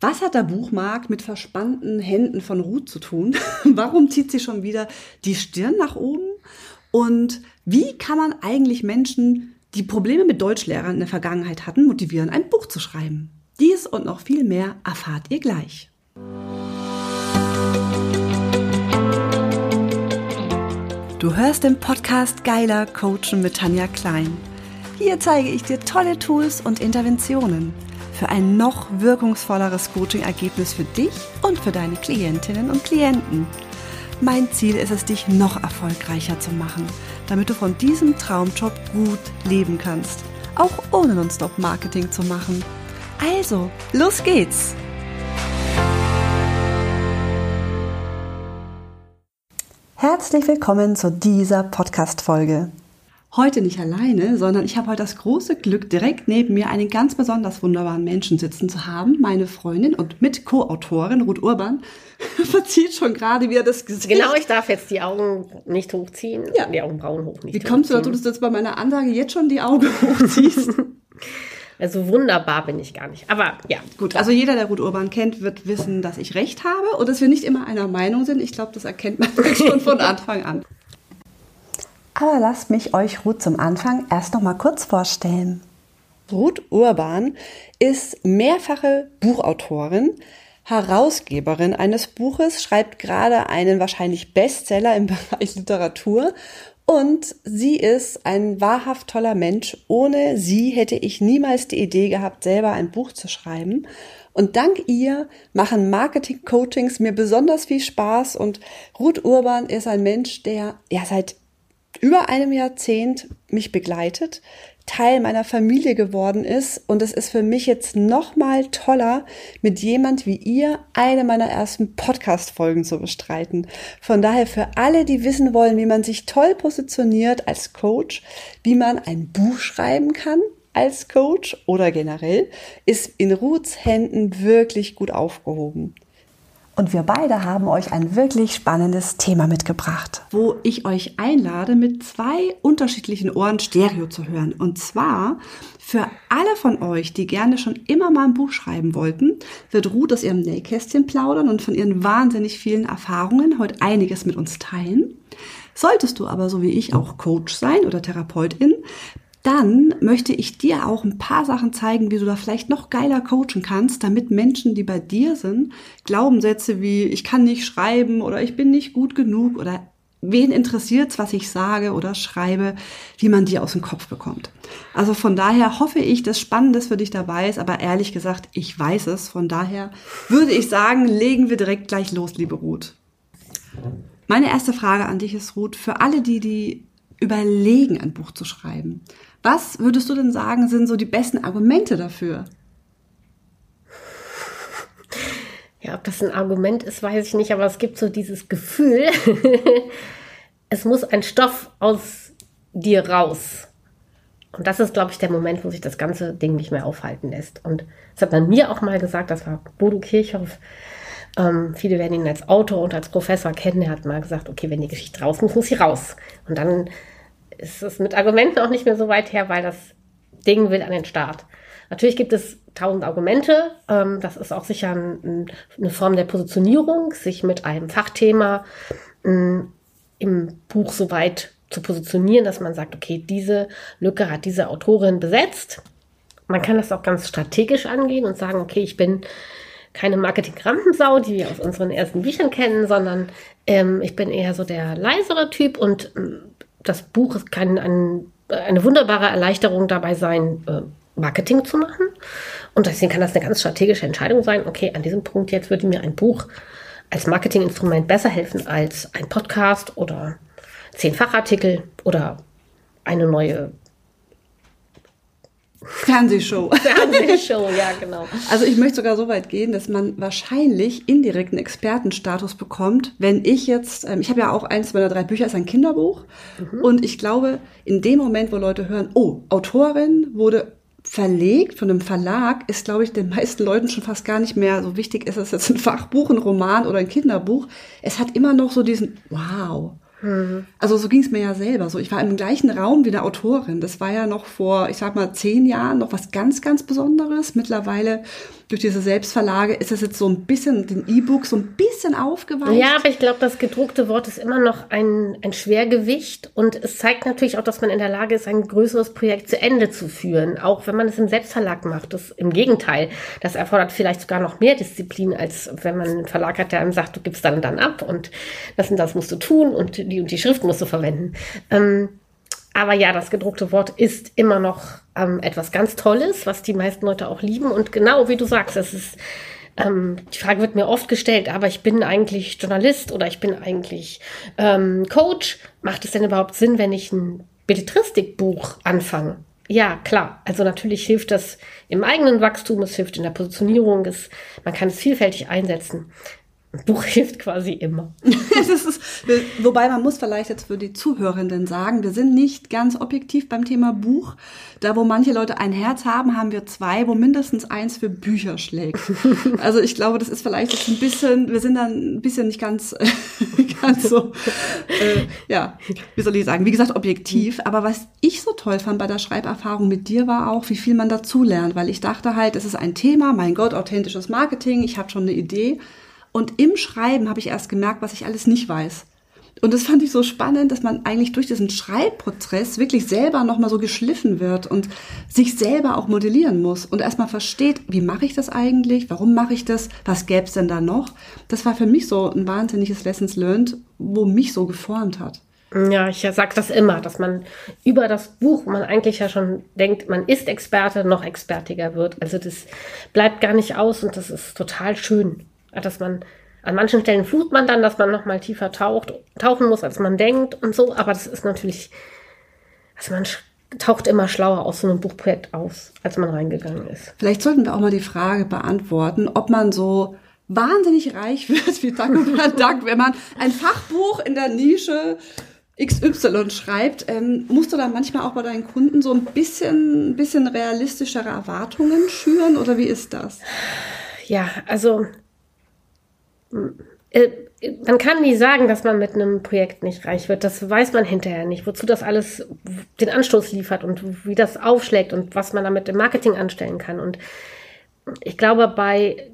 Was hat der Buchmarkt mit verspannten Händen von Ruth zu tun? Warum zieht sie schon wieder die Stirn nach oben? Und wie kann man eigentlich Menschen, die Probleme mit Deutschlehrern in der Vergangenheit hatten, motivieren, ein Buch zu schreiben? Dies und noch viel mehr erfahrt ihr gleich. Du hörst den Podcast Geiler Coachen mit Tanja Klein. Hier zeige ich dir tolle Tools und Interventionen für ein noch wirkungsvolleres Coaching-Ergebnis für dich und für deine Klientinnen und Klienten. Mein Ziel ist es, dich noch erfolgreicher zu machen, damit du von diesem Traumjob gut leben kannst, auch ohne Non-Stop-Marketing zu machen. Also, los geht's! Herzlich willkommen zu dieser Podcast-Folge. Heute nicht alleine, sondern ich habe heute das große Glück, direkt neben mir einen ganz besonders wunderbaren Menschen sitzen zu haben. Meine Freundin und mit Co-Autorin Ruth Urban verzieht schon gerade wieder das Gesicht. Genau, ich darf jetzt die Augen nicht hochziehen, ja. die Augenbrauen hoch nicht Wie kommst du dazu, dass du jetzt bei meiner Ansage jetzt schon die Augen hochziehst? Also wunderbar bin ich gar nicht. Aber ja. Gut, also jeder, der Ruth Urban kennt, wird wissen, dass ich recht habe und dass wir nicht immer einer Meinung sind. Ich glaube, das erkennt man schon von Anfang an. Aber lasst mich euch Ruth zum Anfang erst noch mal kurz vorstellen. Ruth Urban ist mehrfache Buchautorin, Herausgeberin eines Buches, schreibt gerade einen wahrscheinlich Bestseller im Bereich Literatur und sie ist ein wahrhaft toller Mensch. Ohne sie hätte ich niemals die Idee gehabt, selber ein Buch zu schreiben. Und dank ihr machen Marketing-Coachings mir besonders viel Spaß. Und Ruth Urban ist ein Mensch, der ja seit über einem Jahrzehnt mich begleitet, Teil meiner Familie geworden ist und es ist für mich jetzt noch mal toller, mit jemand wie ihr eine meiner ersten Podcast-Folgen zu bestreiten. Von daher für alle, die wissen wollen, wie man sich toll positioniert als Coach, wie man ein Buch schreiben kann als Coach oder generell, ist in Ruths Händen wirklich gut aufgehoben. Und wir beide haben euch ein wirklich spannendes Thema mitgebracht, wo ich euch einlade, mit zwei unterschiedlichen Ohren Stereo zu hören. Und zwar für alle von euch, die gerne schon immer mal ein Buch schreiben wollten, wird Ruth aus ihrem Nähkästchen plaudern und von ihren wahnsinnig vielen Erfahrungen heute einiges mit uns teilen. Solltest du aber so wie ich auch Coach sein oder Therapeutin, dann möchte ich dir auch ein paar Sachen zeigen, wie du da vielleicht noch geiler coachen kannst, damit Menschen, die bei dir sind, Glaubenssätze wie ich kann nicht schreiben oder ich bin nicht gut genug oder wen interessiert's, was ich sage oder schreibe, wie man die aus dem Kopf bekommt. Also von daher hoffe ich, dass Spannendes für dich dabei ist, aber ehrlich gesagt, ich weiß es. Von daher würde ich sagen, legen wir direkt gleich los, liebe Ruth. Meine erste Frage an dich ist, Ruth, für alle die, die überlegen, ein Buch zu schreiben. Was würdest du denn sagen, sind so die besten Argumente dafür? Ja, ob das ein Argument ist, weiß ich nicht, aber es gibt so dieses Gefühl, es muss ein Stoff aus dir raus. Und das ist, glaube ich, der Moment, wo sich das ganze Ding nicht mehr aufhalten lässt. Und das hat man mir auch mal gesagt, das war Bodo Kirchhoff. Ähm, viele werden ihn als Autor und als Professor kennen. Er hat mal gesagt, okay, wenn die Geschichte raus muss, muss sie raus. Und dann ist es mit Argumenten auch nicht mehr so weit her, weil das Ding will an den Start. Natürlich gibt es tausend Argumente. Ähm, das ist auch sicher ein, eine Form der Positionierung, sich mit einem Fachthema ähm, im Buch so weit zu positionieren, dass man sagt, okay, diese Lücke hat diese Autorin besetzt. Man kann das auch ganz strategisch angehen und sagen, okay, ich bin keine Marketing-Rampensau, die wir aus unseren ersten Büchern kennen, sondern ähm, ich bin eher so der leisere Typ und ähm, das Buch kann ein, eine wunderbare Erleichterung dabei sein, äh, Marketing zu machen. Und deswegen kann das eine ganz strategische Entscheidung sein. Okay, an diesem Punkt jetzt würde mir ein Buch als Marketinginstrument besser helfen als ein Podcast oder zehn Fachartikel oder eine neue Fernsehshow. Fernsehshow, ja, genau. Also ich möchte sogar so weit gehen, dass man wahrscheinlich indirekten Expertenstatus bekommt, wenn ich jetzt, ähm, ich habe ja auch eins meiner drei Bücher, ist ein Kinderbuch. Mhm. Und ich glaube, in dem Moment, wo Leute hören, oh, Autorin wurde verlegt von einem Verlag, ist, glaube ich, den meisten Leuten schon fast gar nicht mehr so wichtig, ist es jetzt ein Fachbuch, ein Roman oder ein Kinderbuch. Es hat immer noch so diesen, wow, Mhm. Also so ging es mir ja selber. So, ich war im gleichen Raum wie eine Autorin. Das war ja noch vor, ich sag mal, zehn Jahren noch was ganz, ganz Besonderes. Mittlerweile durch diese Selbstverlage ist es jetzt so ein bisschen, den E-Book so ein bisschen aufgeweicht. Ja, aber ich glaube, das gedruckte Wort ist immer noch ein, ein Schwergewicht und es zeigt natürlich auch, dass man in der Lage ist, ein größeres Projekt zu Ende zu führen, auch wenn man es im Selbstverlag macht. Das, Im Gegenteil, das erfordert vielleicht sogar noch mehr Disziplin, als wenn man einen Verlag hat, der einem sagt, du gibst dann dann ab und das und das musst du tun und die und die Schrift musst du verwenden. Ähm, aber ja, das gedruckte Wort ist immer noch ähm, etwas ganz Tolles, was die meisten Leute auch lieben. Und genau wie du sagst, es ist, ähm, die Frage wird mir oft gestellt, aber ich bin eigentlich Journalist oder ich bin eigentlich ähm, Coach. Macht es denn überhaupt Sinn, wenn ich ein Belletristikbuch anfange? Ja, klar. Also natürlich hilft das im eigenen Wachstum, es hilft in der Positionierung, es, man kann es vielfältig einsetzen. Buch hilft quasi immer. ist, wobei man muss vielleicht jetzt für die Zuhörenden sagen, wir sind nicht ganz objektiv beim Thema Buch. Da, wo manche Leute ein Herz haben, haben wir zwei, wo mindestens eins für Bücher schlägt. Also ich glaube, das ist vielleicht jetzt ein bisschen, wir sind dann ein bisschen nicht ganz, ganz so, äh, ja, wie soll ich sagen, wie gesagt, objektiv. Aber was ich so toll fand bei der Schreiberfahrung mit dir war auch, wie viel man dazu lernt, weil ich dachte halt, es ist ein Thema, mein Gott, authentisches Marketing, ich habe schon eine Idee. Und im Schreiben habe ich erst gemerkt, was ich alles nicht weiß. Und das fand ich so spannend, dass man eigentlich durch diesen Schreibprozess wirklich selber nochmal so geschliffen wird und sich selber auch modellieren muss und erstmal versteht, wie mache ich das eigentlich, warum mache ich das, was gäbe es denn da noch. Das war für mich so ein wahnsinniges Lessons Learned, wo mich so geformt hat. Ja, ich sage das immer, dass man über das Buch, man eigentlich ja schon denkt, man ist Experte, noch expertiger wird. Also das bleibt gar nicht aus und das ist total schön dass man an manchen Stellen fühlt man dann, dass man noch mal tiefer taucht, tauchen muss, als man denkt und so. Aber das ist natürlich, also man taucht immer schlauer aus so einem Buchprojekt aus, als man reingegangen ist. Vielleicht sollten wir auch mal die Frage beantworten, ob man so wahnsinnig reich wird wie Duck und Duck, wenn man ein Fachbuch in der Nische XY schreibt, ähm, musst du dann manchmal auch bei deinen Kunden so ein bisschen, ein bisschen realistischere Erwartungen schüren oder wie ist das? Ja, also man kann nie sagen, dass man mit einem Projekt nicht reich wird. Das weiß man hinterher nicht, wozu das alles den Anstoß liefert und wie das aufschlägt und was man damit im Marketing anstellen kann. Und ich glaube, bei,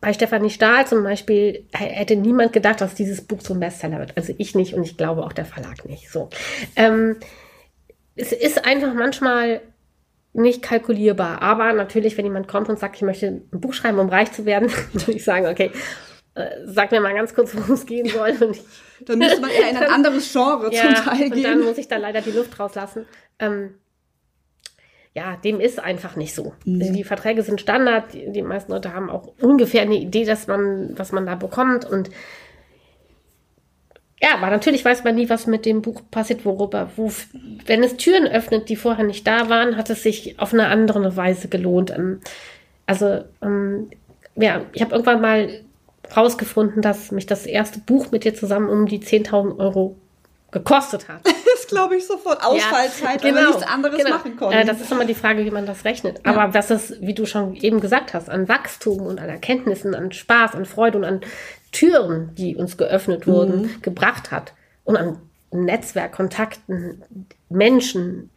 bei Stefanie Stahl zum Beispiel hätte niemand gedacht, dass dieses Buch zum Bestseller wird. Also ich nicht und ich glaube auch der Verlag nicht. So. Ähm, es ist einfach manchmal nicht kalkulierbar. Aber natürlich, wenn jemand kommt und sagt, ich möchte ein Buch schreiben, um reich zu werden, würde ich sagen, okay, äh, sag mir mal ganz kurz, worum es gehen soll. Und dann müsste man eher in ein anderes Genre ja, zum Teil gehen. Und dann muss ich da leider die Luft rauslassen. Ähm, ja, dem ist einfach nicht so. Mhm. Die Verträge sind Standard. Die, die, meisten Leute haben auch ungefähr eine Idee, dass man, was man da bekommt. Und ja, aber natürlich weiß man nie, was mit dem Buch passiert, worüber, wo, wenn es Türen öffnet, die vorher nicht da waren, hat es sich auf eine andere Weise gelohnt. Ähm, also, ähm, ja, ich habe irgendwann mal rausgefunden, dass mich das erste Buch mit dir zusammen um die 10.000 Euro gekostet hat. das glaube ich sofort. Ausfallzeit, ja, genau, nichts anderes genau. machen konnte. Äh, das ist immer die Frage, wie man das rechnet. Ja. Aber was es, wie du schon eben gesagt hast, an Wachstum und an Erkenntnissen, an Spaß, an Freude und an Türen, die uns geöffnet wurden, mhm. gebracht hat. Und an Netzwerk, Kontakten, Menschen,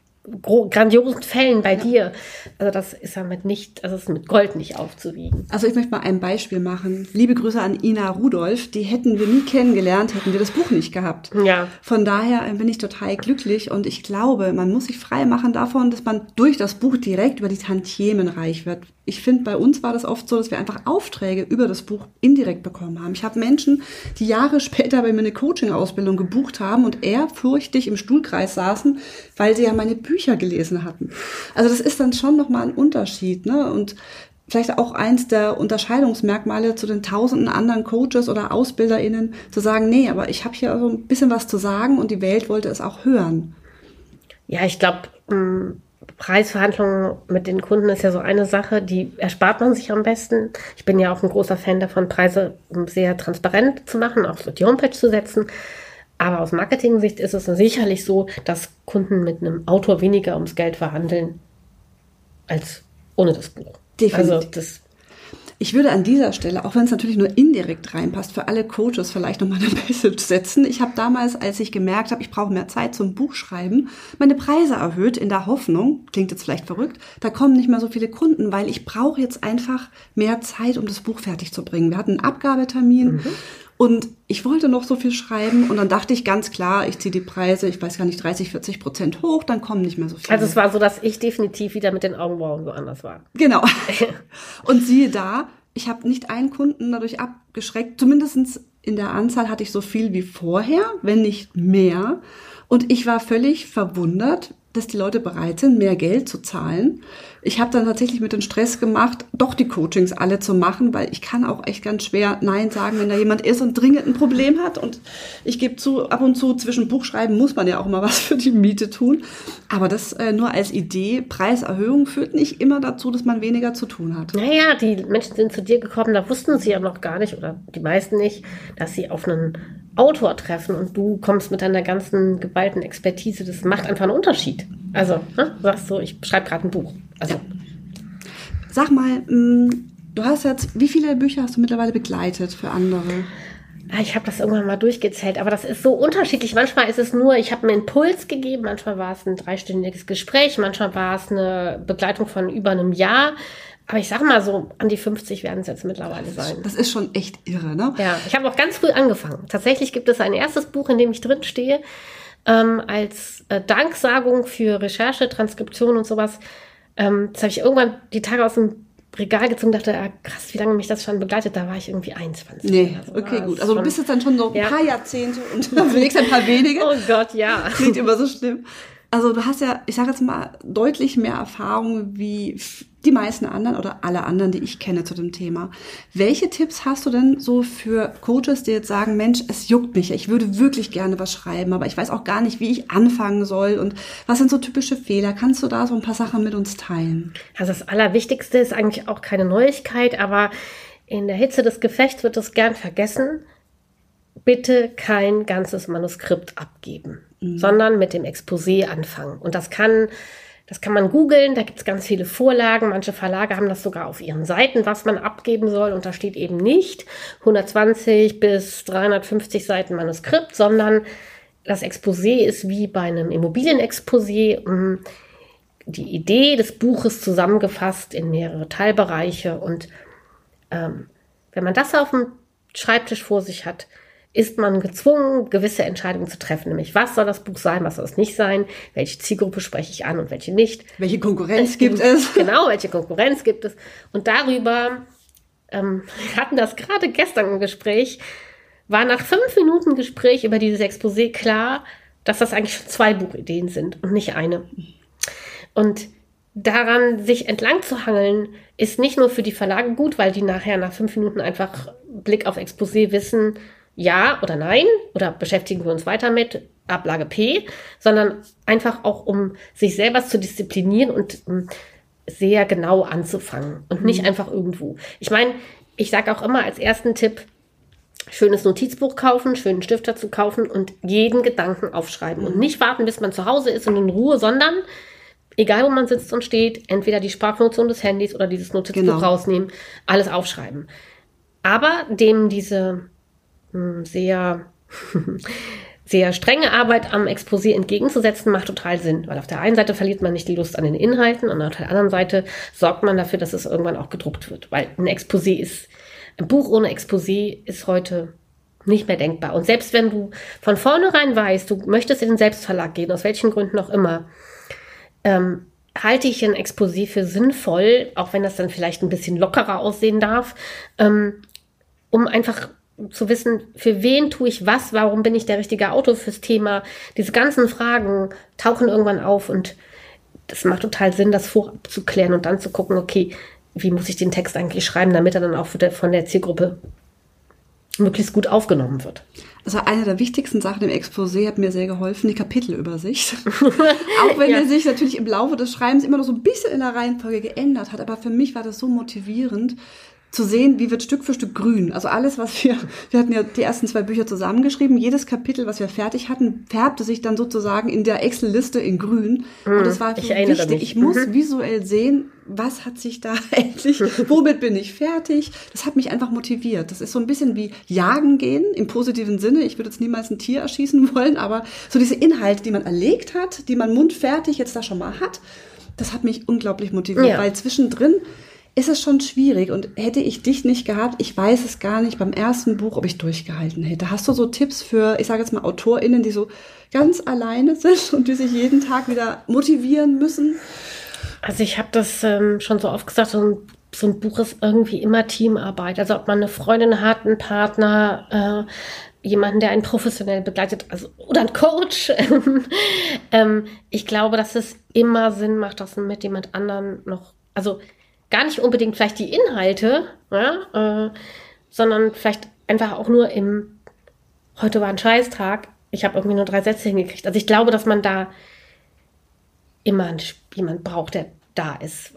grandiosen Fällen bei ja. dir. Also das ist damit nicht, also ist mit Gold nicht aufzuwiegen. Also ich möchte mal ein Beispiel machen. Liebe Grüße an Ina Rudolph. Die hätten wir nie kennengelernt, hätten wir das Buch nicht gehabt. Ja. Von daher äh, bin ich total glücklich und ich glaube, man muss sich frei machen davon, dass man durch das Buch direkt über die Tantiemen reich wird ich finde, bei uns war das oft so, dass wir einfach Aufträge über das Buch indirekt bekommen haben. Ich habe Menschen, die Jahre später bei mir eine Coaching-Ausbildung gebucht haben und ehrfürchtig im Stuhlkreis saßen, weil sie ja meine Bücher gelesen hatten. Also das ist dann schon nochmal ein Unterschied. Ne? Und vielleicht auch eins der Unterscheidungsmerkmale zu den tausenden anderen Coaches oder AusbilderInnen, zu sagen, nee, aber ich habe hier so ein bisschen was zu sagen und die Welt wollte es auch hören. Ja, ich glaube, mm, Preisverhandlungen mit den Kunden ist ja so eine Sache, die erspart man sich am besten. Ich bin ja auch ein großer Fan davon, Preise sehr transparent zu machen, auch so die Homepage zu setzen. Aber aus Marketing-Sicht ist es sicherlich so, dass Kunden mit einem Autor weniger ums Geld verhandeln als ohne das Buch. Definitiv. Also das Ich würde an dieser Stelle, auch wenn es natürlich nur indirekt reinpasst, für alle Coaches vielleicht nochmal eine Message setzen. Ich habe damals, als ich gemerkt habe, ich brauche mehr Zeit zum Buchschreiben, meine Preise erhöht in der Hoffnung, klingt jetzt vielleicht verrückt, da kommen nicht mehr so viele Kunden, weil ich brauche jetzt einfach mehr Zeit, um das Buch fertig zu bringen. Wir hatten einen Abgabetermin. Mhm. Und ich wollte noch so viel schreiben und dann dachte ich ganz klar, ich ziehe die Preise, ich weiß gar nicht, 30, 40 Prozent hoch, dann kommen nicht mehr so viele. Also es war so, dass ich definitiv wieder mit den Augenbrauen woanders war. Genau. und siehe da, ich habe nicht einen Kunden dadurch abgeschreckt, zumindest in der Anzahl hatte ich so viel wie vorher, wenn nicht mehr. Und ich war völlig verwundert, dass die Leute bereit sind, mehr Geld zu zahlen. Ich habe dann tatsächlich mit dem Stress gemacht, doch die Coachings alle zu machen, weil ich kann auch echt ganz schwer Nein sagen, wenn da jemand ist und dringend ein Problem hat. Und ich gebe zu, ab und zu zwischen Buchschreiben muss man ja auch mal was für die Miete tun. Aber das äh, nur als Idee, Preiserhöhung führt nicht immer dazu, dass man weniger zu tun hat. Naja, die Menschen sind zu dir gekommen, da wussten sie ja noch gar nicht, oder die meisten nicht, dass sie auf einen Autor treffen und du kommst mit deiner ganzen geballten Expertise, das macht einfach einen Unterschied. Also, ne, sagst du, ich schreibe gerade ein Buch. Also. Sag mal, mm, du hast jetzt, wie viele Bücher hast du mittlerweile begleitet für andere? Ah, ich habe das irgendwann mal durchgezählt, aber das ist so unterschiedlich. Manchmal ist es nur, ich habe einen Impuls gegeben, manchmal war es ein dreistündiges Gespräch, manchmal war es eine Begleitung von über einem Jahr. Aber ich sag mal so, an die 50 werden es jetzt mittlerweile sein. Das ist schon echt irre, ne? Ja, ich habe auch ganz früh angefangen. Tatsächlich gibt es ein erstes Buch, in dem ich drin stehe, ähm, als äh, Danksagung für Recherche, Transkription und sowas. Ähm, das habe ich irgendwann die Tage aus dem Regal gezogen und dachte, ah, krass, wie lange mich das schon begleitet. Da war ich irgendwie 21. Nee, also, okay, gut. Also du bist jetzt dann schon so ein ja. paar Jahrzehnte unterwegs, ein paar wenige. Oh Gott, ja. Klingt immer so schlimm. Also du hast ja, ich sage jetzt mal, deutlich mehr Erfahrung wie die meisten anderen oder alle anderen, die ich kenne zu dem Thema. Welche Tipps hast du denn so für Coaches, die jetzt sagen, Mensch, es juckt mich, ich würde wirklich gerne was schreiben, aber ich weiß auch gar nicht, wie ich anfangen soll und was sind so typische Fehler? Kannst du da so ein paar Sachen mit uns teilen? Also das Allerwichtigste ist eigentlich auch keine Neuigkeit, aber in der Hitze des Gefechts wird es gern vergessen. Bitte kein ganzes Manuskript abgeben mhm. sondern mit dem Exposé anfangen. Und das kann, das kann man googeln, da gibt es ganz viele Vorlagen. Manche Verlage haben das sogar auf ihren Seiten, was man abgeben soll. Und da steht eben nicht 120 bis 350 Seiten Manuskript, sondern das Exposé ist wie bei einem Immobilienexposé hm, die Idee des Buches zusammengefasst in mehrere Teilbereiche. Und ähm, wenn man das auf dem Schreibtisch vor sich hat, ist man gezwungen, gewisse Entscheidungen zu treffen, nämlich was soll das Buch sein, was soll es nicht sein, welche Zielgruppe spreche ich an und welche nicht. Welche Konkurrenz es gibt, es? Genau, welche Konkurrenz gibt es. Und darüber, ähm, wir hatten das gerade gestern im Gespräch, war nach fünf Minuten Gespräch über dieses Exposé klar, dass das eigentlich schon zwei Buchideen sind und nicht eine. Und daran sich entlang zu hangeln, ist nicht nur für die Verlage gut, weil die nachher nach fünf Minuten einfach Blick auf Exposé wissen, ja oder nein oder beschäftigen wir uns weiter mit Ablage P, sondern einfach auch, um sich selber zu disziplinieren und um, ähm, sehr genau anzufangen und nicht mhm. einfach irgendwo. Ich meine, ich sage auch immer als ersten Tipp, schönes Notizbuch kaufen, schönen Stifter zu kaufen und jeden Gedanken aufschreiben mhm. und nicht warten, bis man zu Hause ist und in Ruhe, sondern egal wo man sitzt und steht, entweder die Sprachfunktion des Handys oder dieses Notizbuch genau. rausnehmen, alles aufschreiben. Aber dem diese sehr, sehr strenge Arbeit am Exposé entgegenzusetzen, macht total Sinn, weil auf der einen Seite verliert man nicht die Lust an den Inhalten und auf der anderen Seite sorgt man dafür, dass es irgendwann auch gedruckt wird, weil ein Exposé ist, ein Buch ohne Exposé ist heute nicht mehr denkbar. Und selbst wenn du von vornherein weißt, du möchtest in den Selbstverlag gehen, aus welchen Gründen auch immer, ähm, halte ich ein Exposé für sinnvoll, auch wenn das dann vielleicht ein bisschen lockerer aussehen darf, ähm, um einfach zu wissen, für wen tue ich was, warum bin ich der richtige Autor fürs Thema. Diese ganzen Fragen tauchen irgendwann auf und das macht total Sinn, das vorab zu klären und dann zu gucken, okay, wie muss ich den Text eigentlich schreiben, damit er dann auch von der Zielgruppe möglichst gut aufgenommen wird. Also eine der wichtigsten Sachen im Exposé hat mir sehr geholfen, die Kapitelübersicht. Auch wenn ja. er sich natürlich im Laufe des Schreibens immer noch so ein bisschen in der Reihenfolge geändert hat, aber für mich war das so motivierend, zu sehen, wie wird Stück für Stück grün. Also alles, was wir, wir hatten ja die ersten zwei Bücher zusammengeschrieben, jedes Kapitel, was wir fertig hatten, färbte sich dann sozusagen in der Excel-Liste in grün. Mhm, und das war ich wichtig. Mich. Ich muss mhm. visuell sehen, was hat sich da endlich, womit bin ich fertig? Das hat mich einfach motiviert. Das ist so ein bisschen wie Jagen gehen im positiven Sinne. Ich würde jetzt niemals ein Tier erschießen wollen, aber so diese Inhalte, die man erlegt hat, die man mundfertig jetzt da schon mal hat, das hat mich unglaublich motiviert, ja. weil zwischendrin ist es schon schwierig und hätte ich dich nicht gehabt, ich weiß es gar nicht beim ersten Buch, ob ich durchgehalten hätte. Hast du so Tipps für, ich sage jetzt mal AutorInnen, die so ganz alleine sind und die sich jeden Tag wieder motivieren müssen? Also ich habe das ähm, schon so oft gesagt, so ein, so ein, Buch ist irgendwie immer Teamarbeit. Also ob man eine Freundin hat, einen Partner, äh, jemanden, der einen professionell begleitet, also oder ein Coach. ähm, ich glaube, dass es immer Sinn macht, dass man mit jemand anderen noch, also gar nicht unbedingt vielleicht die Inhalte, ja, äh, sondern vielleicht einfach auch nur im, heute war ein Scheißtag, ich habe irgendwie nur drei Sätze hingekriegt. Also ich glaube, dass man da immer jemand braucht, der da ist.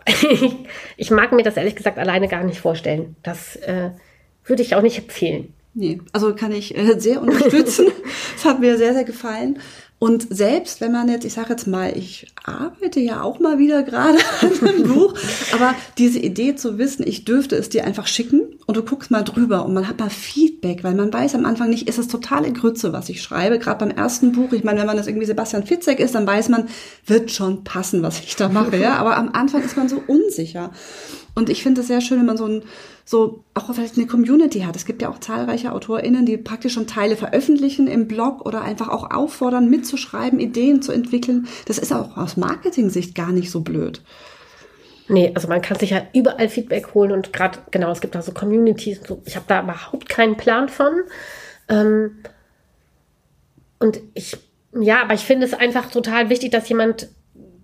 ich mag mir das ehrlich gesagt alleine gar nicht vorstellen. Das äh, würde ich auch nicht empfehlen. Nee, also kann ich äh, sehr unterstützen. das hat mir sehr, sehr gefallen. Und selbst wenn man jetzt, ich sage jetzt mal, ich arbeite ja auch mal wieder gerade an einem Buch, aber diese Idee zu wissen, ich dürfte es dir einfach schicken und du guckst mal drüber und man hat mal Feedback, weil man weiß am Anfang nicht, ist es totale Grütze, was ich schreibe, gerade beim ersten Buch. Ich meine, wenn man das irgendwie Sebastian Fitzek ist, dann weiß man, wird schon passen, was ich da mache, ja. Aber am Anfang ist man so unsicher. Und ich finde es sehr schön, wenn man so ein, so auch vielleicht eine Community hat. Es gibt ja auch zahlreiche AutorInnen, die praktisch schon Teile veröffentlichen im Blog oder einfach auch auffordern, mitzuschreiben, Ideen zu entwickeln. Das ist auch aus Marketing-Sicht gar nicht so blöd. Nee, also man kann sich ja überall Feedback holen und gerade, genau, es gibt da so Communities so. Ich habe da überhaupt keinen Plan von. Ähm, und ich, ja, aber ich finde es einfach total wichtig, dass jemand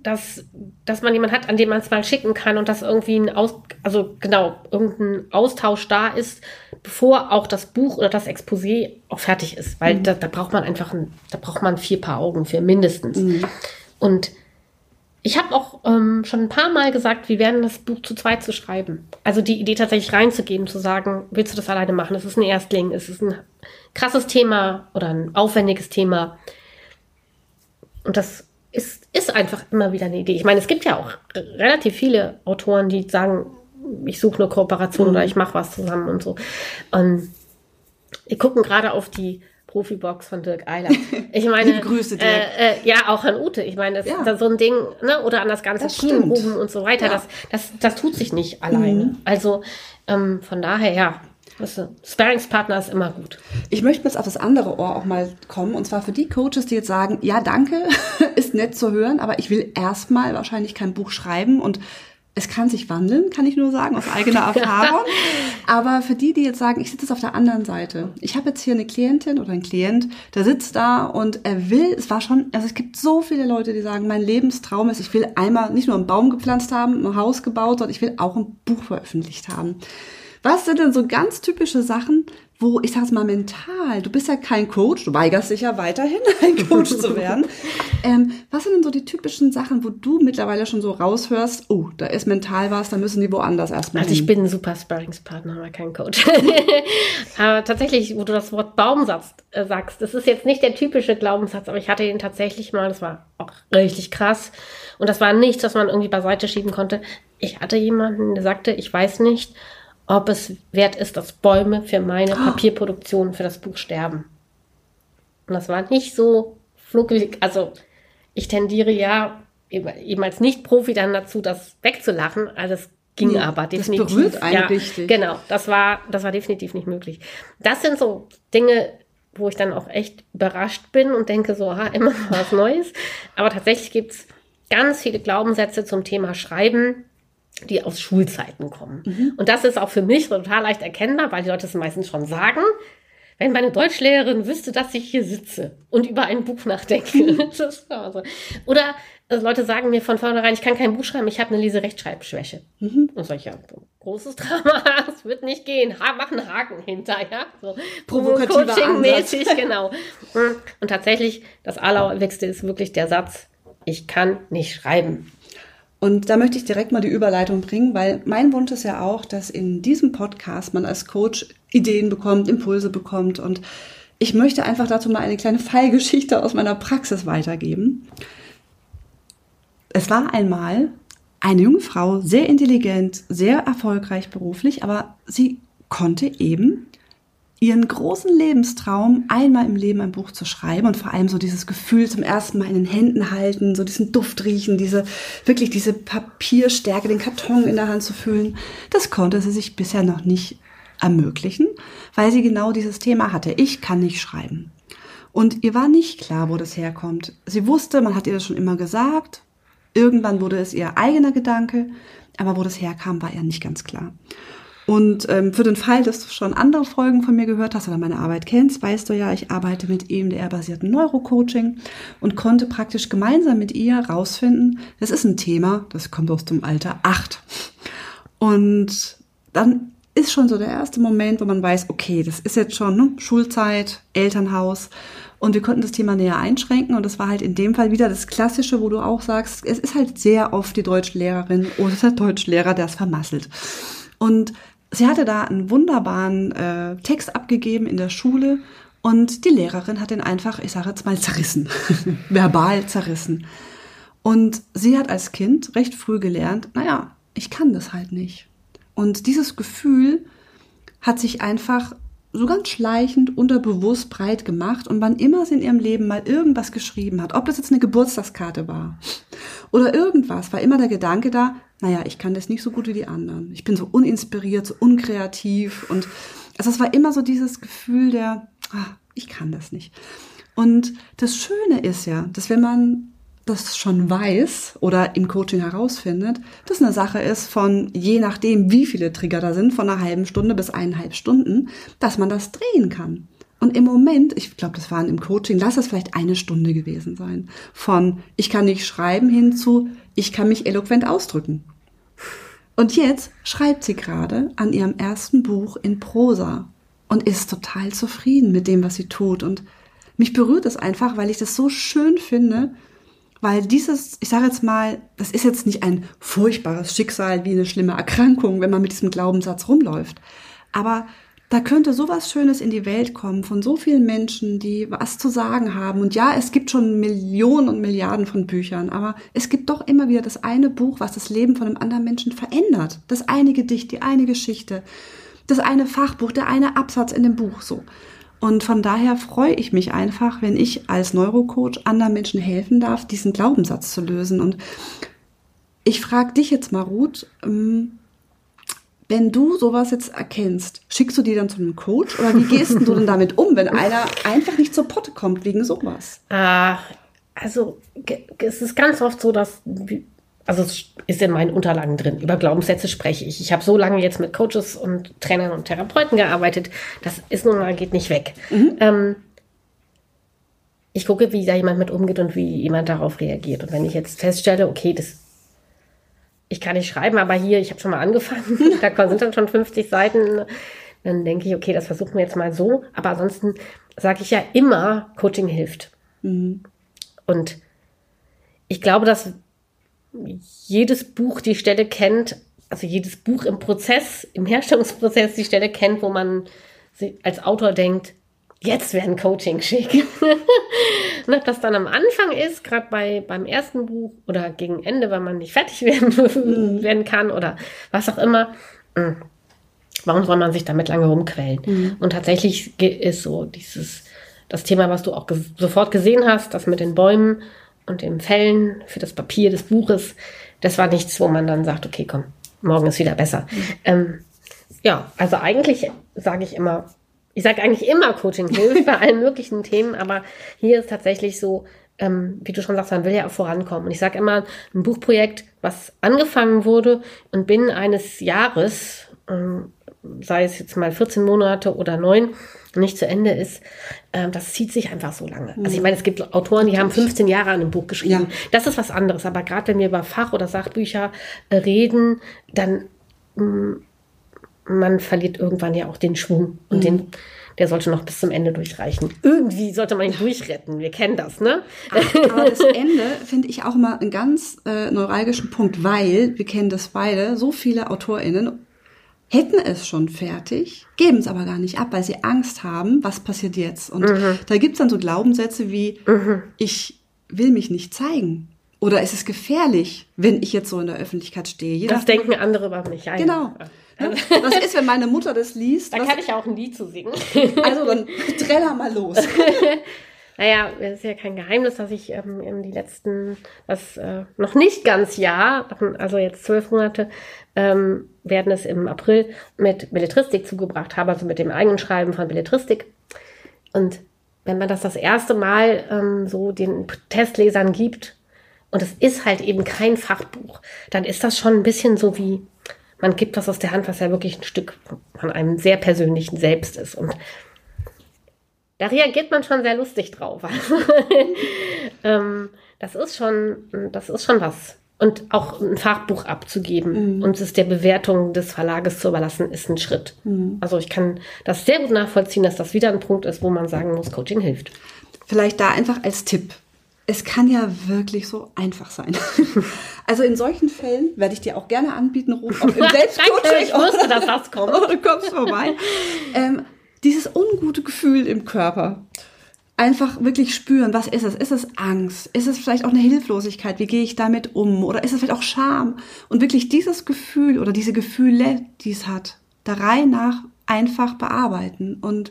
dass, dass man jemanden hat, an dem man es mal schicken kann und dass irgendwie ein Aus, also genau, irgendein Austausch da ist, bevor auch das Buch oder das Exposé auch fertig ist. Weil mhm. da, da, braucht man einfach ein, da braucht man vier Paar Augen für mindestens. Mhm. Und ich habe auch ähm, schon ein paar Mal gesagt, wir werden das Buch zu zweit zu schreiben. Also die Idee tatsächlich reinzugehen, zu sagen, willst du das alleine machen? Es ist ein Erstling, es ist ein krasses Thema oder ein aufwendiges Thema. Und das ist, ist einfach immer wieder eine Idee. Ich meine, es gibt ja auch relativ viele Autoren, die sagen, ich suche eine Kooperation mhm. oder ich mache was zusammen und so. Und wir gucken gerade auf die Profibox von Dirk Eiler. Ich meine, Liebe Grüße, Dirk. Äh, äh, ja, auch an Ute. Ich meine, das ja. ist so ein Ding, ne? oder an das ganze das Team oben und so weiter. Ja. Das, das, das tut sich nicht alleine. Mhm. Also ähm, von daher, ja, Sparringspartner ist immer gut. Ich möchte jetzt auf das andere Ohr auch mal kommen. Und zwar für die Coaches, die jetzt sagen, ja, danke, ist nett zu hören, aber ich will erstmal wahrscheinlich kein Buch schreiben und es kann sich wandeln, kann ich nur sagen, aus eigener Erfahrung. Aber für die, die jetzt sagen, ich sitze jetzt auf der anderen Seite. Ich habe jetzt hier eine Klientin oder einen Klient, der sitzt da und er will, es war schon, also es gibt so viele Leute, die sagen, mein Lebenstraum ist, ich will einmal nicht nur einen Baum gepflanzt haben, ein Haus gebaut, sondern ich will auch ein Buch veröffentlicht haben. Was sind denn so ganz typische Sachen, wo, ich sag's mal mental, du bist ja kein Coach, du weigerst dich ja weiterhin, ein Coach zu werden. Ähm, was sind denn so die typischen Sachen, wo du mittlerweile schon so raushörst, oh, da ist mental was, da müssen die woanders erstmal Also ich hin. bin ein super Sparringspartner, aber kein Coach. aber tatsächlich, wo du das Wort Baumsatz äh, sagst, das ist jetzt nicht der typische Glaubenssatz, aber ich hatte ihn tatsächlich mal, das war auch richtig krass. Und das war nichts, was man irgendwie beiseite schieben konnte. Ich hatte jemanden, der sagte, ich weiß nicht, ob es wert ist, dass Bäume für meine oh. Papierproduktion für das Buch sterben. Und das war nicht so flugig. Also ich tendiere ja eben als Nicht-Profi dann dazu, das wegzulachen. Also es ging ja, aber definitiv. Das berührt einen ja, richtig. Genau, das war, das war definitiv nicht möglich. Das sind so Dinge, wo ich dann auch echt überrascht bin und denke so, ha, immer was Neues. Aber tatsächlich gibt es ganz viele Glaubenssätze zum Thema Schreiben, die aus Schulzeiten kommen. Mhm. Und das ist auch für mich total leicht erkennbar, weil die Leute es meistens schon sagen. Wenn meine Deutschlehrerin wüsste, dass ich hier sitze und über ein Buch nachdenke. Also. Oder also Leute sagen mir von vornherein, ich kann kein Buch schreiben, ich habe eine Leserechtschreibschwäche. Mhm. Und sag ich, ja, großes Drama, das wird nicht gehen. Ha, mach einen Haken hinter, ja. So Coaching-mäßig, genau. Und tatsächlich, das Allerwichtigste ist wirklich der Satz, ich kann nicht schreiben. Und da möchte ich direkt mal die Überleitung bringen, weil mein Wunsch ist ja auch, dass in diesem Podcast man als Coach Ideen bekommt, Impulse bekommt. Und ich möchte einfach dazu mal eine kleine Fallgeschichte aus meiner Praxis weitergeben. Es war einmal eine junge Frau, sehr intelligent, sehr erfolgreich beruflich, aber sie konnte eben ihren großen Lebenstraum, einmal im Leben ein Buch zu schreiben und vor allem so dieses Gefühl zum ersten Mal in den Händen halten, so diesen Duft riechen, diese, wirklich diese Papierstärke, den Karton in der Hand zu fühlen, das konnte sie sich bisher noch nicht ermöglichen, weil sie genau dieses Thema hatte. Ich kann nicht schreiben. Und ihr war nicht klar, wo das herkommt. Sie wusste, man hat ihr das schon immer gesagt. Irgendwann wurde es ihr eigener Gedanke, aber wo das herkam, war ihr nicht ganz klar. Und ähm, für den Fall, dass du schon andere Folgen von mir gehört hast oder meine Arbeit kennst, weißt du ja, ich arbeite mit EMDR-basierten Neurocoaching und konnte praktisch gemeinsam mit ihr rausfinden, das ist ein Thema, das kommt aus dem Alter 8. Und dann ist schon so der erste Moment, wo man weiß, okay, das ist jetzt schon ne, Schulzeit, Elternhaus. Und wir konnten das Thema näher einschränken. Und das war halt in dem Fall wieder das Klassische, wo du auch sagst, es ist halt sehr oft die Deutschlehrerin oder der Deutschlehrer, der es vermasselt. Und sie hatte da einen wunderbaren äh, Text abgegeben in der Schule und die Lehrerin hat ihn einfach, ich sage jetzt mal, zerrissen, verbal zerrissen. Und sie hat als Kind recht früh gelernt, naja, ich kann das halt nicht. Und dieses Gefühl hat sich einfach so ganz schleichend unterbewusst breit gemacht und wann immer sie in ihrem Leben mal irgendwas geschrieben hat, ob das jetzt eine Geburtstagskarte war oder irgendwas, war immer der Gedanke da, naja, ich kann das nicht so gut wie die anderen. Ich bin so uninspiriert, so unkreativ und also es war immer so dieses Gefühl der, ah, ich kann das nicht. Und das Schöne ist ja, dass wenn man das schon weiß oder im Coaching herausfindet, das eine Sache ist von, je nachdem, wie viele Trigger da sind, von einer halben Stunde bis eineinhalb Stunden, dass man das drehen kann. Und im Moment, ich glaube, das waren im Coaching, lass es vielleicht eine Stunde gewesen sein, von ich kann nicht schreiben hin zu ich kann mich eloquent ausdrücken. Und jetzt schreibt sie gerade an ihrem ersten Buch in Prosa und ist total zufrieden mit dem, was sie tut. Und mich berührt es einfach, weil ich das so schön finde, weil dieses, ich sage jetzt mal, das ist jetzt nicht ein furchtbares Schicksal wie eine schlimme Erkrankung, wenn man mit diesem Glaubenssatz rumläuft. Aber da könnte sowas Schönes in die Welt kommen von so vielen Menschen, die was zu sagen haben. Und ja, es gibt schon Millionen und Milliarden von Büchern, aber es gibt doch immer wieder das eine Buch, was das Leben von einem anderen Menschen verändert. Das eine Gedicht, die eine Geschichte, das eine Fachbuch, der eine Absatz in dem Buch so. Und von daher freue ich mich einfach, wenn ich als Neurocoach anderen Menschen helfen darf, diesen Glaubenssatz zu lösen. Und ich frage dich jetzt mal, Ruth, ähm, wenn du sowas jetzt erkennst, schickst du die dann zu einem Coach oder wie gehst du denn damit um, wenn einer einfach nicht zur Potte kommt wegen sowas? Äh, also es ist ganz oft so, dass also es ist in meinen Unterlagen drin. Über Glaubenssätze spreche ich. Ich habe so lange jetzt mit Coaches und Trainern und Therapeuten gearbeitet. Das ist nun mal, geht nicht weg. Mhm. Ähm, ich gucke, wie da jemand mit umgeht und wie jemand darauf reagiert. Und wenn ich jetzt feststelle, okay, das, ich kann nicht schreiben, aber hier, ich habe schon mal angefangen, da sind dann schon 50 Seiten, dann denke ich, okay, das versuchen wir jetzt mal so. Aber ansonsten sage ich ja immer, Coaching hilft. Mhm. Und ich glaube, dass jedes Buch die Stelle kennt, also jedes Buch im Prozess, im Herstellungsprozess die Stelle kennt, wo man als Autor denkt, jetzt wäre ein Coaching schick. Und ob das dann am Anfang ist, gerade bei, beim ersten Buch oder gegen Ende, weil man nicht fertig werden, werden kann oder was auch immer, hm, warum soll man sich damit lange rumquälen? Mhm. Und tatsächlich ist so dieses, das Thema, was du auch ge sofort gesehen hast, das mit den Bäumen, und den Fällen für das Papier des Buches, das war nichts, wo man dann sagt, okay, komm, morgen ist wieder besser. Mhm. Ähm, ja, also eigentlich sage ich immer, ich sage eigentlich immer Coaching hilft bei allen möglichen Themen, aber hier ist tatsächlich so, ähm, wie du schon sagst, man will ja vorankommen. Und ich sage immer, ein Buchprojekt, was angefangen wurde und binnen eines Jahres, ähm, sei es jetzt mal 14 Monate oder neun, nicht zu Ende ist, äh, das zieht sich einfach so lange. Also ich mhm. meine, es gibt Autoren, die haben 15 Jahre an einem Buch geschrieben. Ja. Das ist was anderes. Aber gerade wenn wir über Fach- oder Sachbücher äh, reden, dann mh, mm, man verliert irgendwann ja auch den Schwung und mhm. den der sollte noch bis zum Ende durchreichen. Irgendwie sollte man ihn durchretten. Wir kennen das, ne? Aber das Ende finde ich auch mal einen ganz äh, neuralgischen Punkt, weil wir kennen das beide. So viele AutorInnen hätten es schon fertig, geben es aber gar nicht ab, weil sie Angst haben, was passiert jetzt. Und mhm. da gibt's dann so Glaubenssätze wie, mhm. ich will mich nicht zeigen. Oder ist es gefährlich, wenn ich jetzt so in der Öffentlichkeit stehe? Jeder das denken andere über mich. Ein. Genau. Was ist, wenn meine Mutter das liest? Da kann ich auch ein Lied zu singen. Also dann treller mal los. Naja, es ist ja kein Geheimnis, dass ich ähm, in die letzten, das äh, noch nicht ganz Jahr, also jetzt zwölf Monate, ähm, werden es im April mit Belletristik zugebracht habe, also mit dem eigenen Schreiben von Belletristik. Und wenn man das das erste Mal ähm, so den Testlesern gibt, und es ist halt eben kein Fachbuch, dann ist das schon ein bisschen so wie, man gibt was aus der Hand, was ja wirklich ein Stück von einem sehr persönlichen Selbst ist. Und da reagiert man schon sehr lustig drauf. ähm, das ist schon, das ist schon was. Und auch ein Fachbuch abzugeben mhm. und es der Bewertung des Verlages zu überlassen, ist ein Schritt. Mhm. Also ich kann das sehr gut nachvollziehen, dass das wieder ein Punkt ist, wo man sagen muss, Coaching hilft. Vielleicht da einfach als Tipp. Es kann ja wirklich so einfach sein. Also in solchen Fällen werde ich dir auch gerne anbieten, ruf auch im Selbstcoaching. ich wusste, dass das kommt. du kommst vorbei. Ähm, dieses ungute Gefühl im Körper. Einfach wirklich spüren, was ist es? Ist es Angst? Ist es vielleicht auch eine Hilflosigkeit? Wie gehe ich damit um? Oder ist es vielleicht auch Scham? Und wirklich dieses Gefühl oder diese Gefühle, die es hat, der Reihe nach einfach bearbeiten. Und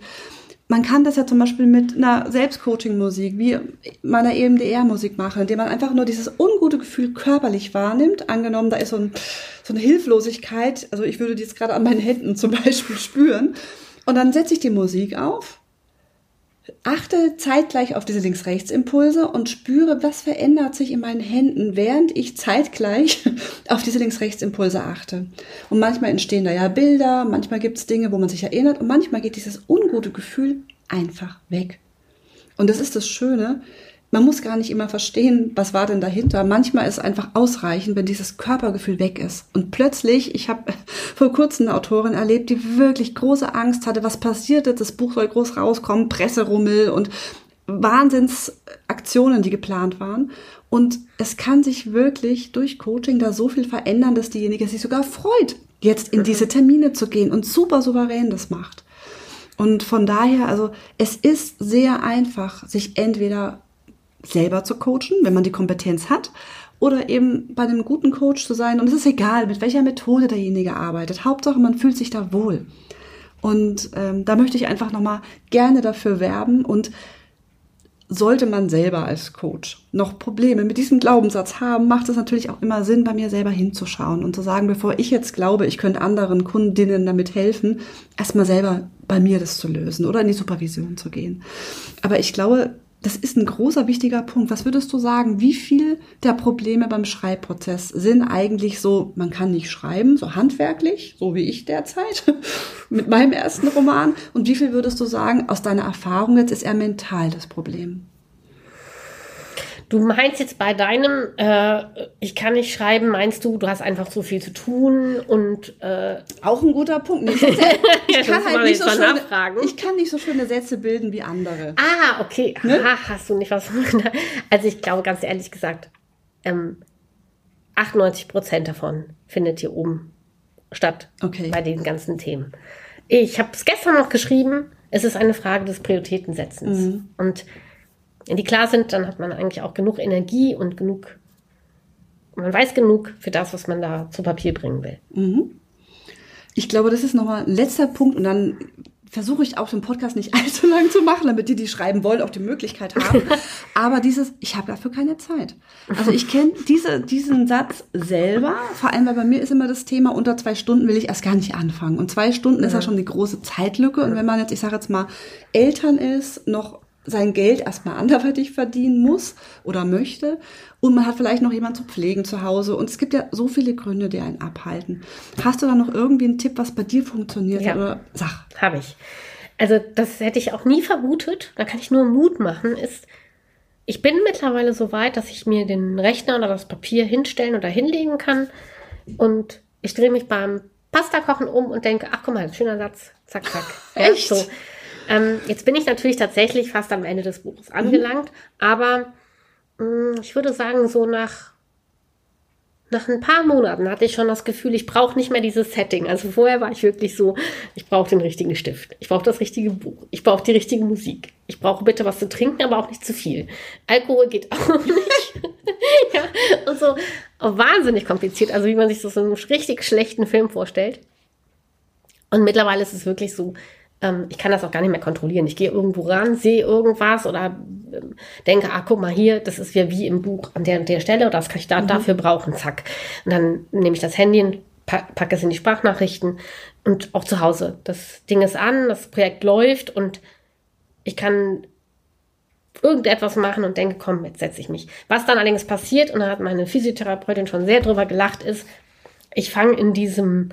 man kann das ja zum Beispiel mit einer Selbstcoaching-Musik, wie meiner EMDR-Musik machen, indem man einfach nur dieses ungute Gefühl körperlich wahrnimmt. Angenommen, da ist so, ein, so eine Hilflosigkeit, also ich würde die jetzt gerade an meinen Händen zum Beispiel spüren. Und dann setze ich die Musik auf, achte zeitgleich auf diese Links-Rechts-Impulse und spüre, was verändert sich in meinen Händen, während ich zeitgleich auf diese Links-Rechts-Impulse achte. Und manchmal entstehen da ja Bilder, manchmal gibt es Dinge, wo man sich erinnert und manchmal geht dieses ungute Gefühl einfach weg. Und das ist das Schöne, man muss gar nicht immer verstehen, was war denn dahinter. Manchmal ist es einfach ausreichend, wenn dieses Körpergefühl weg ist. Und plötzlich, ich habe vor kurzem eine Autorin erlebt, die wirklich große Angst hatte, was passiert ist. Das Buch soll groß rauskommen, Presserummel und Wahnsinnsaktionen, die geplant waren. Und es kann sich wirklich durch Coaching da so viel verändern, dass diejenige sich sogar freut, jetzt in diese Termine zu gehen und super souverän das macht. Und von daher, also es ist sehr einfach, sich entweder selber zu coachen, wenn man die Kompetenz hat, oder eben bei einem guten Coach zu sein. Und es ist egal, mit welcher Methode derjenige arbeitet. Hauptsache, man fühlt sich da wohl. Und ähm, da möchte ich einfach nochmal gerne dafür werben. Und sollte man selber als Coach noch Probleme mit diesem Glaubenssatz haben, macht es natürlich auch immer Sinn, bei mir selber hinzuschauen und zu sagen, bevor ich jetzt glaube, ich könnte anderen Kundinnen damit helfen, erstmal selber bei mir das zu lösen oder in die Supervision zu gehen. Aber ich glaube, das ist ein großer, wichtiger Punkt. Was würdest du sagen, wie viel der Probleme beim Schreibprozess sind eigentlich so, man kann nicht schreiben, so handwerklich, so wie ich derzeit mit meinem ersten Roman? Und wie viel würdest du sagen, aus deiner Erfahrung jetzt ist eher mental das Problem? Du meinst jetzt bei deinem, äh, ich kann nicht schreiben, meinst du, du hast einfach zu viel zu tun und äh auch ein guter Punkt. Ich, ich kann halt nicht so schöne, ich kann nicht so schöne Sätze bilden wie andere. Ah, okay. Ne? Aha, hast du nicht was? Also ich glaube ganz ehrlich gesagt, ähm, 98 Prozent davon findet hier oben statt okay. bei den ganzen Themen. Ich habe es gestern noch geschrieben. Es ist eine Frage des Prioritätensetzens mhm. und wenn die klar sind, dann hat man eigentlich auch genug Energie und genug, man weiß genug für das, was man da zu Papier bringen will. Mhm. Ich glaube, das ist nochmal ein letzter Punkt und dann versuche ich auch den Podcast nicht allzu lang zu machen, damit die, die schreiben wollen, auch die Möglichkeit haben. Aber dieses, ich habe dafür keine Zeit. Also ich kenne diese, diesen Satz selber, vor allem, weil bei mir ist immer das Thema, unter zwei Stunden will ich erst gar nicht anfangen. Und zwei Stunden mhm. ist ja schon die große Zeitlücke. Und wenn man jetzt, ich sage jetzt mal, Eltern ist, noch sein Geld erstmal anderweitig verdienen muss oder möchte und man hat vielleicht noch jemanden zu pflegen zu Hause und es gibt ja so viele Gründe, die einen abhalten. Hast du da noch irgendwie einen Tipp, was bei dir funktioniert ja, oder sag? Habe ich. Also das hätte ich auch nie vermutet. Da kann ich nur Mut machen. Ist ich bin mittlerweile so weit, dass ich mir den Rechner oder das Papier hinstellen oder hinlegen kann und ich drehe mich beim Pasta kochen um und denke, ach guck mal, schöner Satz, zack, zack. Ja, Echt? So. Ähm, jetzt bin ich natürlich tatsächlich fast am Ende des Buches angelangt, mhm. aber mh, mm, ich würde sagen, so nach nach ein paar Monaten hatte ich schon das Gefühl, ich brauche nicht mehr dieses Setting. Also vorher war ich wirklich so, ich brauche den richtigen Stift, ich brauche das richtige Buch, ich brauche die richtige Musik, ich brauche bitte was zu trinken, aber auch nicht zu viel. Alkohol geht auch nicht. ja, und so oh, wahnsinnig kompliziert, also wie man sich so einen richtig schlechten Film vorstellt. Und mittlerweile ist es wirklich so, ähm, ich kann das auch gar nicht mehr kontrollieren. Ich gehe irgendwo ran, sehe irgendwas oder ähm, denke, ah, guck mal hier, das ist ja wie im Buch an der und der Stelle oder das kann ich da mhm. dafür brauchen, zack. Und dann nehme ich das Handy und packe es in die Sprachnachrichten und auch zu Hause. Das Ding ist an, das Projekt läuft und ich kann irgendetwas machen und denke, komm, jetzt setze ich mich. Was dann allerdings passiert, und da hat meine Physiotherapeutin schon sehr drüber gelacht, ist, ich fange in diesem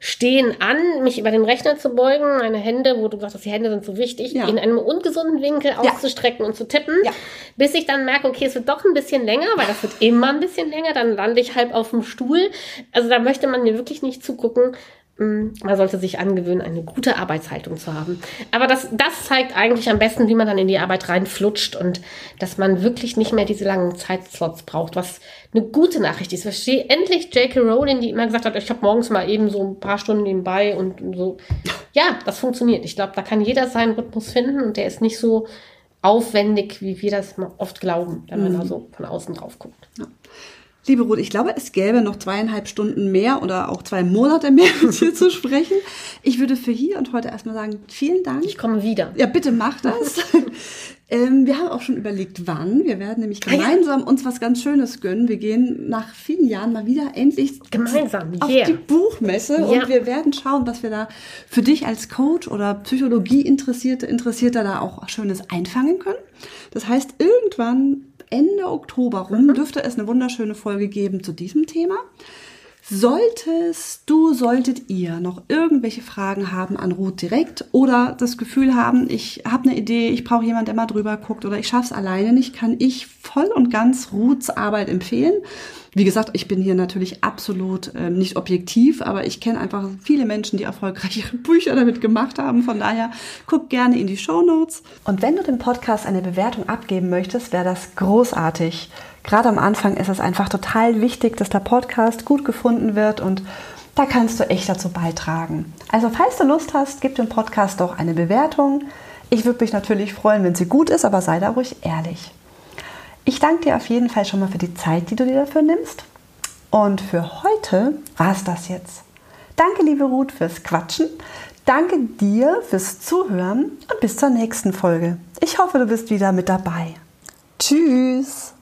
Stehen an, mich über den Rechner zu beugen, meine Hände, wo du sagst, die Hände sind so wichtig, ja. in einem ungesunden Winkel ja. auszustrecken und zu tippen, ja. bis ich dann merke, okay, es wird doch ein bisschen länger, weil das wird immer ein bisschen länger, dann lande ich halb auf dem Stuhl. Also da möchte man mir wirklich nicht zugucken. Mm, man sollte sich angewöhnen, eine gute Arbeitshaltung zu haben. Aber das, das zeigt eigentlich am besten, wie man dann in die Arbeit reinflutscht und dass man wirklich nicht mehr diese langen Zeitslots braucht, was eine gute Nachricht ist. Ich verstehe endlich J.K. Rowling, die immer gesagt hat, ich habe morgens mal eben so ein paar Stunden nebenbei und so. Ja, das funktioniert. Ich glaube, da kann jeder seinen Rhythmus finden und der ist nicht so aufwendig, wie wir das oft glauben, wenn man mhm. da so von außen drauf guckt. Ja. Liebe Ruth, ich glaube, es gäbe noch zweieinhalb Stunden mehr oder auch zwei Monate mehr mit dir zu sprechen. Ich würde für hier und heute erstmal sagen, vielen Dank. Ich komme wieder. Ja, bitte mach das. ähm, wir haben auch schon überlegt, wann. Wir werden nämlich gemeinsam uns was ganz Schönes gönnen. Wir gehen nach vielen Jahren mal wieder endlich gemeinsam auf yeah. die Buchmesse ja. und wir werden schauen, was wir da für dich als Coach oder Psychologie Interessierte, Interessierter da auch Schönes einfangen können. Das heißt, irgendwann Ende Oktober rum mhm. dürfte es eine wunderschöne Folge geben zu diesem Thema. Solltest du, solltet ihr noch irgendwelche Fragen haben an Ruth direkt oder das Gefühl haben, ich habe eine Idee, ich brauche jemanden, der mal drüber guckt oder ich schaffe es alleine nicht, kann ich voll und ganz Ruths Arbeit empfehlen. Wie gesagt, ich bin hier natürlich absolut ähm, nicht objektiv, aber ich kenne einfach viele Menschen, die erfolgreiche Bücher damit gemacht haben. Von daher guck gerne in die Show Notes. Und wenn du dem Podcast eine Bewertung abgeben möchtest, wäre das großartig. Gerade am Anfang ist es einfach total wichtig, dass der Podcast gut gefunden wird und da kannst du echt dazu beitragen. Also falls du Lust hast, gib dem Podcast doch eine Bewertung. Ich würde mich natürlich freuen, wenn sie gut ist, aber sei da ruhig ehrlich. Ich danke dir auf jeden Fall schon mal für die Zeit, die du dir dafür nimmst. Und für heute war es das jetzt. Danke, liebe Ruth, fürs Quatschen. Danke dir fürs Zuhören und bis zur nächsten Folge. Ich hoffe, du bist wieder mit dabei. Tschüss!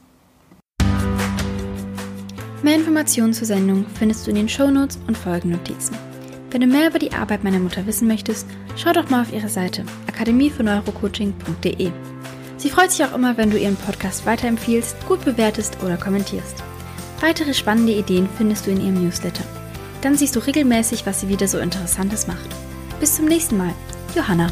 Mehr Informationen zur Sendung findest du in den Shownotes und Folgennotizen. Wenn du mehr über die Arbeit meiner Mutter wissen möchtest, schau doch mal auf ihre Seite akademiefürs Sie freut sich auch immer, wenn du ihren Podcast weiterempfiehlst, gut bewertest oder kommentierst. Weitere spannende Ideen findest du in ihrem Newsletter. Dann siehst du regelmäßig, was sie wieder so Interessantes macht. Bis zum nächsten Mal. Johanna.